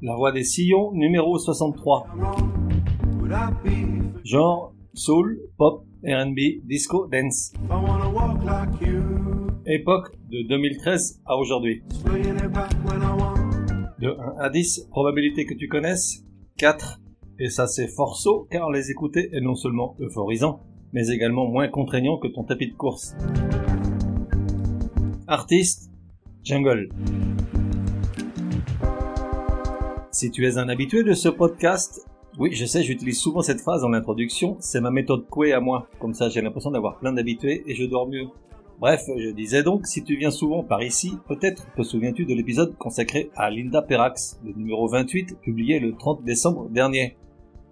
La voix des sillons, numéro 63. Genre, soul, pop, R&B, disco, dance. Époque de 2013 à aujourd'hui. De 1 à 10, probabilité que tu connaisses 4. Et ça c'est forceau car les écouter est non seulement euphorisant, mais également moins contraignant que ton tapis de course. Artiste, Jungle. Si tu es un habitué de ce podcast, oui, je sais, j'utilise souvent cette phrase en introduction, c'est ma méthode couée à moi, comme ça j'ai l'impression d'avoir plein d'habitués et je dors mieux. Bref, je disais donc, si tu viens souvent par ici, peut-être te souviens-tu de l'épisode consacré à Linda Perrax, le numéro 28, publié le 30 décembre dernier.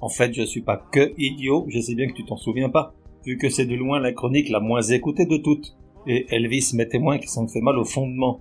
En fait, je suis pas que idiot, je sais bien que tu t'en souviens pas, vu que c'est de loin la chronique la moins écoutée de toutes. Et Elvis met témoin que ça me fait mal au fondement.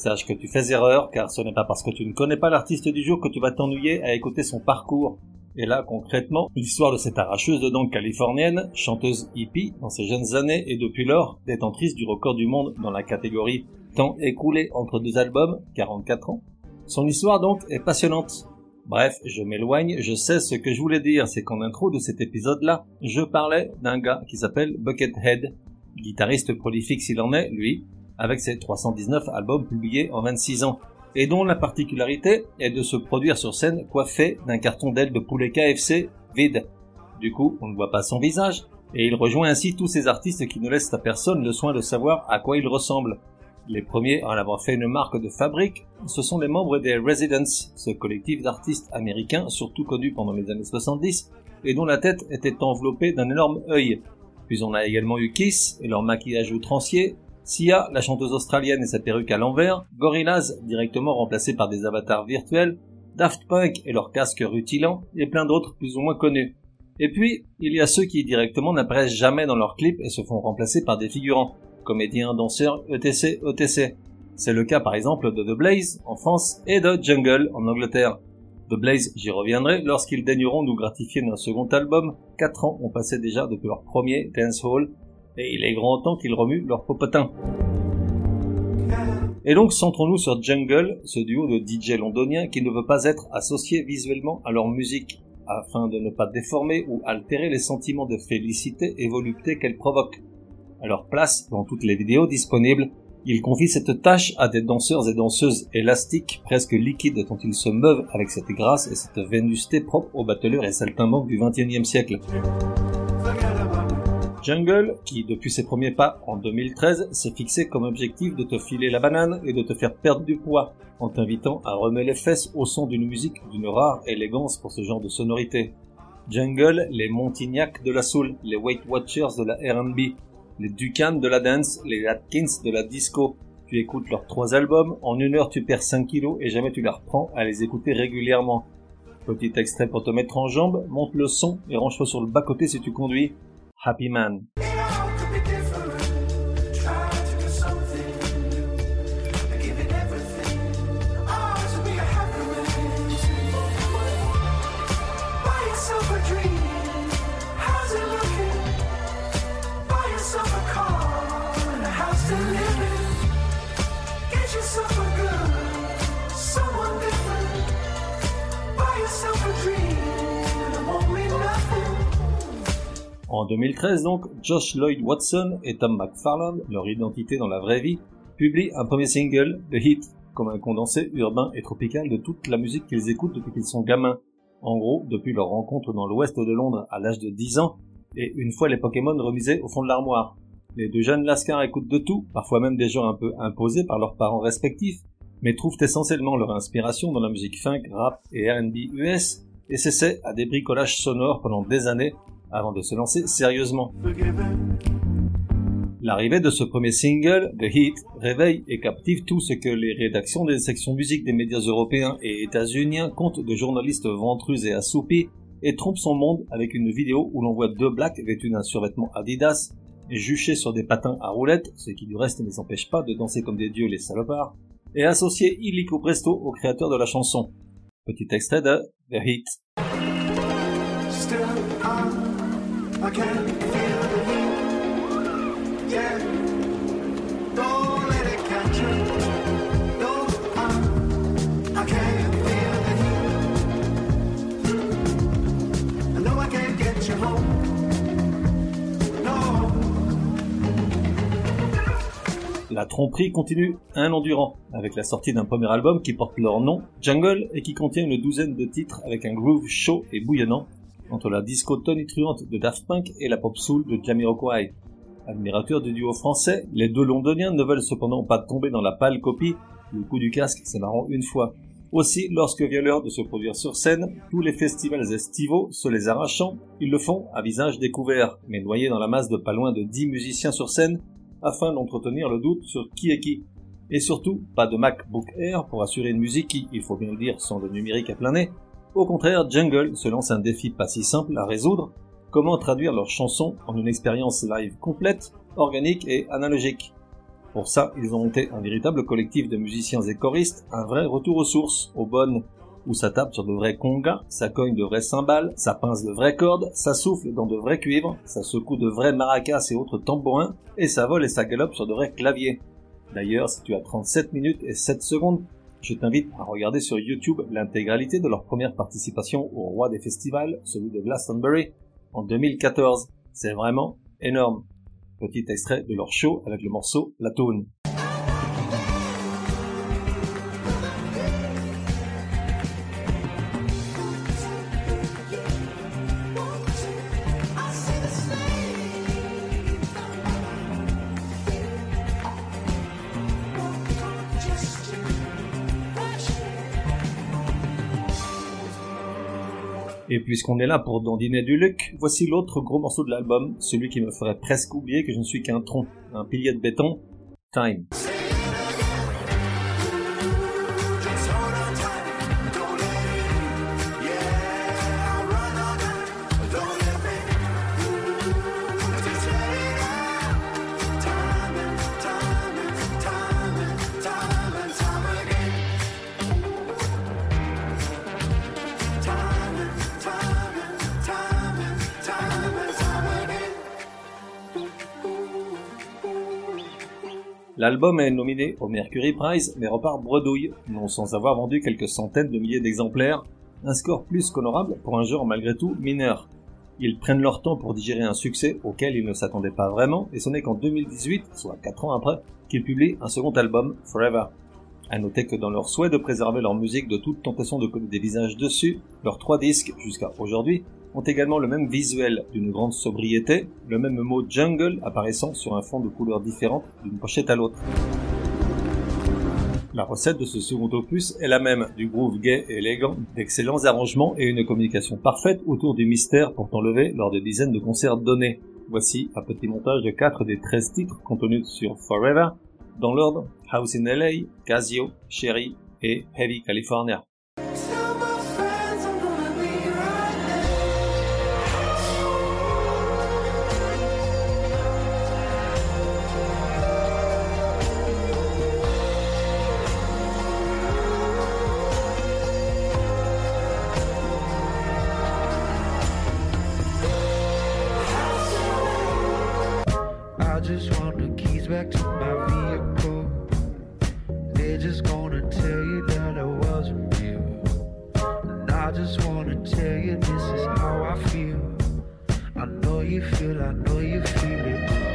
Sache que tu fais erreur, car ce n'est pas parce que tu ne connais pas l'artiste du jour que tu vas t'ennuyer à écouter son parcours. Et là, concrètement, l'histoire de cette arracheuse de dents californienne, chanteuse hippie dans ses jeunes années et depuis lors détentrice du record du monde dans la catégorie temps écoulé entre deux albums, 44 ans. Son histoire donc est passionnante. Bref, je m'éloigne, je sais ce que je voulais dire, c'est qu'en intro de cet épisode-là, je parlais d'un gars qui s'appelle Buckethead, guitariste prolifique s'il en est, lui, avec ses 319 albums publiés en 26 ans, et dont la particularité est de se produire sur scène coiffé d'un carton d'aile de poulet KFC vide. Du coup, on ne voit pas son visage, et il rejoint ainsi tous ces artistes qui ne laissent à personne le soin de savoir à quoi il ressemble. Les premiers à en avoir fait une marque de fabrique, ce sont les membres des Residents, ce collectif d'artistes américains surtout connu pendant les années 70, et dont la tête était enveloppée d'un énorme œil. Puis on a également eu Kiss et leur maquillage outrancier, Sia, la chanteuse australienne et sa perruque à l'envers, Gorillaz, directement remplacés par des avatars virtuels, Daft Punk et leur casque rutilant, et plein d'autres plus ou moins connus. Et puis, il y a ceux qui directement n'apparaissent jamais dans leurs clips et se font remplacer par des figurants, comédiens, danseurs, etc., etc. C'est le cas par exemple de The Blaze en France et de Jungle en Angleterre. The Blaze, j'y reviendrai, lorsqu'ils daigneront nous gratifier d'un second album, 4 ans ont passé déjà depuis leur premier Dance Hall, et il est grand temps qu'ils remuent leur popotin. Et donc centrons-nous sur Jungle, ce duo de DJ londoniens qui ne veut pas être associé visuellement à leur musique, afin de ne pas déformer ou altérer les sentiments de félicité et volupté qu'elle provoque. À leur place, dans toutes les vidéos disponibles, ils confient cette tâche à des danseurs et danseuses élastiques, presque liquides, dont ils se meuvent avec cette grâce et cette vénusté propre aux battleurs et saltimbanques du XXIe siècle. Jungle, qui depuis ses premiers pas en 2013 s'est fixé comme objectif de te filer la banane et de te faire perdre du poids, en t'invitant à remettre les fesses au son d'une musique d'une rare élégance pour ce genre de sonorité. Jungle, les Montignac de la soul, les Weight Watchers de la R&B, les Ducan de la dance, les Atkins de la disco. Tu écoutes leurs trois albums, en une heure tu perds 5 kilos et jamais tu les reprends à les écouter régulièrement. Petit extrait pour te mettre en jambe, monte le son et range-toi sur le bas-côté si tu conduis. Happy Man. En 2013 donc, Josh Lloyd Watson et Tom McFarland, leur identité dans la vraie vie, publient un premier single, The Hit, comme un condensé urbain et tropical de toute la musique qu'ils écoutent depuis qu'ils sont gamins. En gros, depuis leur rencontre dans l'ouest de Londres à l'âge de 10 ans, et une fois les Pokémon remisés au fond de l'armoire. Les deux jeunes lascars écoutent de tout, parfois même des genres un peu imposés par leurs parents respectifs, mais trouvent essentiellement leur inspiration dans la musique funk, rap et R&B US, et s'essaient à des bricolages sonores pendant des années avant de se lancer sérieusement. L'arrivée de ce premier single, The Heat, réveille et captive tout ce que les rédactions des sections musique des médias européens et états-uniens comptent de journalistes ventrus et assoupis et trompent son monde avec une vidéo où l'on voit deux blacks vêtus d'un survêtement Adidas juchés sur des patins à roulettes, ce qui du reste ne les empêche pas de danser comme des dieux les salopards, et associé illico presto au créateur de la chanson. Petit extrait de The Heat. La tromperie continue un an durant, avec la sortie d'un premier album qui porte leur nom, Jungle, et qui contient une douzaine de titres avec un groove chaud et bouillonnant, entre la disco tonitruante de Daft Punk et la pop soul de Jamiroquai. Admirateur du duo français, les deux londoniens ne veulent cependant pas tomber dans la pâle copie, le coup du casque c'est marrant une fois. Aussi, lorsque vient l'heure de se produire sur scène, tous les festivals estivaux, se les arrachant, ils le font à visage découvert, mais noyés dans la masse de pas loin de 10 musiciens sur scène, afin d'entretenir le doute sur qui est qui. Et surtout, pas de MacBook Air pour assurer une musique qui, il faut bien le dire, sans le numérique à plein nez. Au contraire, Jungle se lance un défi pas si simple à résoudre, comment traduire leurs chansons en une expérience live complète, organique et analogique? Pour ça, ils ont monté un véritable collectif de musiciens et choristes, un vrai retour aux sources, aux bonnes, où ça tape sur de vrais congas, ça cogne de vrais cymbales, ça pince de vraies cordes, ça souffle dans de vrais cuivres, ça secoue de vrais maracas et autres tambourins, et ça vole et ça galope sur de vrais claviers. D'ailleurs, si tu as 37 minutes et 7 secondes, je t'invite à regarder sur YouTube l'intégralité de leur première participation au roi des festivals, celui de Glastonbury, en 2014. C'est vraiment énorme. Petit extrait de leur show avec le morceau La Toune. Et puisqu'on est là pour dandiner du luck, voici l'autre gros morceau de l'album, celui qui me ferait presque oublier que je ne suis qu'un tronc, un pilier de béton, Time. L'album est nominé au Mercury Prize, mais repart bredouille, non sans avoir vendu quelques centaines de milliers d'exemplaires, un score plus qu'honorable pour un genre malgré tout mineur. Ils prennent leur temps pour digérer un succès auquel ils ne s'attendaient pas vraiment, et ce n'est qu'en 2018, soit 4 ans après, qu'ils publient un second album, Forever. À noter que dans leur souhait de préserver leur musique de toute tentation de coller des visages dessus, leurs trois disques, jusqu'à aujourd'hui, ont également le même visuel d'une grande sobriété, le même mot jungle apparaissant sur un fond de couleurs différentes d'une pochette à l'autre. La recette de ce second opus est la même, du groove gay et élégant, d'excellents arrangements et une communication parfaite autour du mystère pourtant levé lors de dizaines de concerts donnés. Voici un petit montage de 4 des 13 titres contenus sur Forever, dans l'ordre House in LA, Casio, Cherry et Heavy California. you feel, I know you feel it.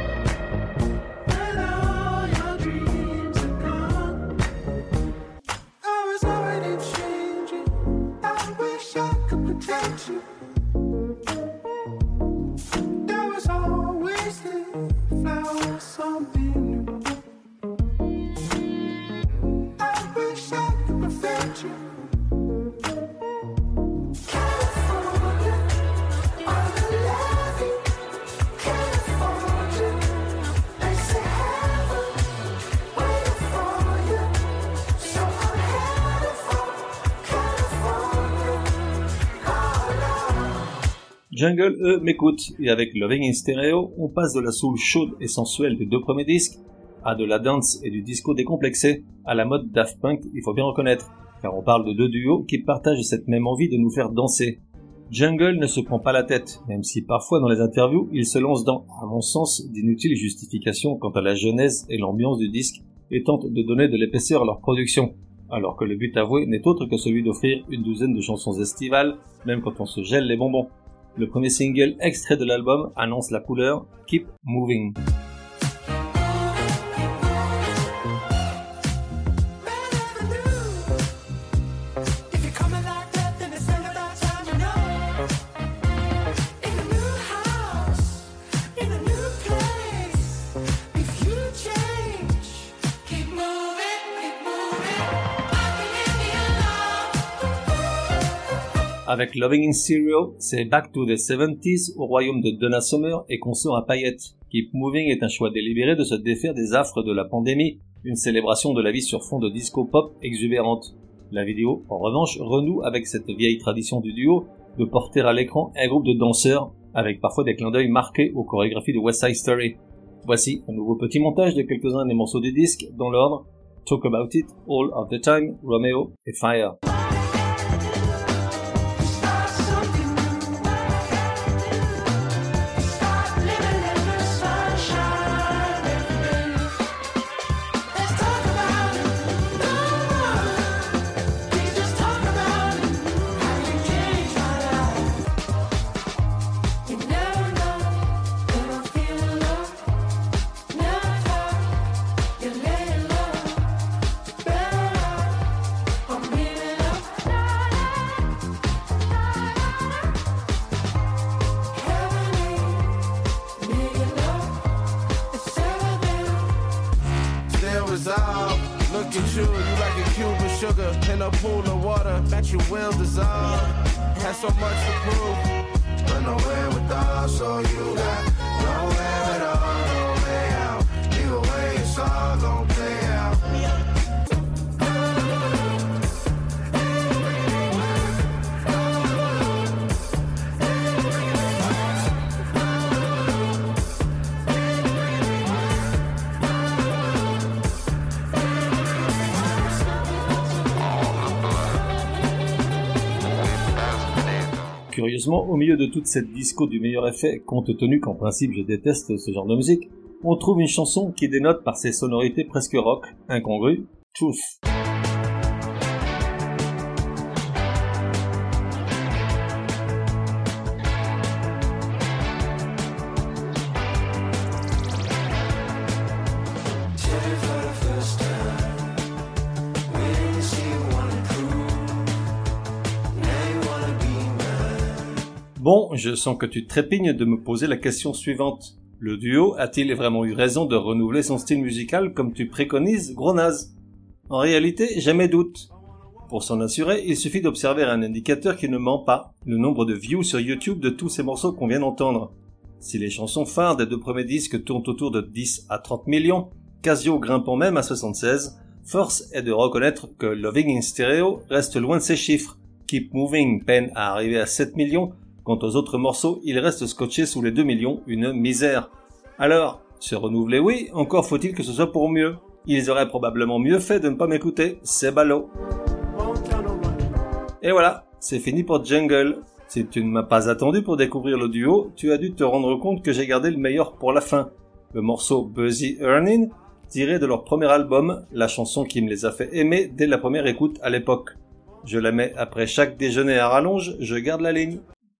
Jungle, eux, m'écoutent, et avec Loving in Stereo, on passe de la soul chaude et sensuelle des deux premiers disques, à de la dance et du disco décomplexé, à la mode Daft Punk, il faut bien reconnaître, car on parle de deux duos qui partagent cette même envie de nous faire danser. Jungle ne se prend pas la tête, même si parfois dans les interviews, il se lance dans, à mon sens, d'inutiles justifications quant à la genèse et l'ambiance du disque, et tente de donner de l'épaisseur à leur production, alors que le but avoué n'est autre que celui d'offrir une douzaine de chansons estivales, même quand on se gèle les bonbons. Le premier single extrait de l'album annonce la couleur Keep Moving. Avec Loving in Stereo, c'est Back to the 70s au royaume de Donna Summer et consort à paillettes. Keep Moving est un choix délibéré de se défaire des affres de la pandémie, une célébration de la vie sur fond de disco pop exubérante. La vidéo, en revanche, renoue avec cette vieille tradition du duo de porter à l'écran un groupe de danseurs, avec parfois des clins d'œil marqués aux chorégraphies de West Side Story. Voici un nouveau petit montage de quelques-uns des morceaux du disque, dans l'ordre Talk About It, All of the Time, Romeo et Fire. Look at you, you like a cube of sugar in a pool of water that you will dissolve. Has so much to prove, but nowhere without, so you got nowhere at all, Curieusement, au milieu de toute cette disco du meilleur effet, compte tenu qu'en principe je déteste ce genre de musique, on trouve une chanson qui dénote par ses sonorités presque rock, incongrues, Truth. Bon, je sens que tu trépignes de me poser la question suivante. Le duo a-t-il vraiment eu raison de renouveler son style musical comme tu préconises, gros En réalité, jamais doute. Pour s'en assurer, il suffit d'observer un indicateur qui ne ment pas, le nombre de views sur YouTube de tous ces morceaux qu'on vient d'entendre. Si les chansons phares des deux premiers disques tournent autour de 10 à 30 millions, Casio grimpant même à 76, force est de reconnaître que Loving in Stereo reste loin de ces chiffres. Keep Moving peine à arriver à 7 millions, Quant aux autres morceaux, ils restent scotchés sous les 2 millions, une misère. Alors, se renouveler oui, encore faut-il que ce soit pour mieux. Ils auraient probablement mieux fait de ne pas m'écouter, c'est ballot. Et voilà, c'est fini pour Jungle. Si tu ne m'as pas attendu pour découvrir le duo, tu as dû te rendre compte que j'ai gardé le meilleur pour la fin. Le morceau Buzzy Earning, tiré de leur premier album, la chanson qui me les a fait aimer dès la première écoute à l'époque. Je la mets après chaque déjeuner à rallonge, je garde la ligne.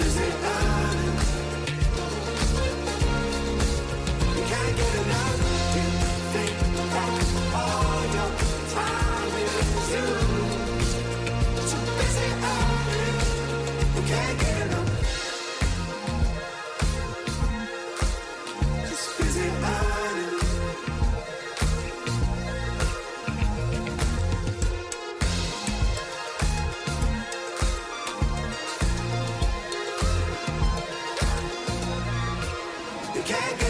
is it can't get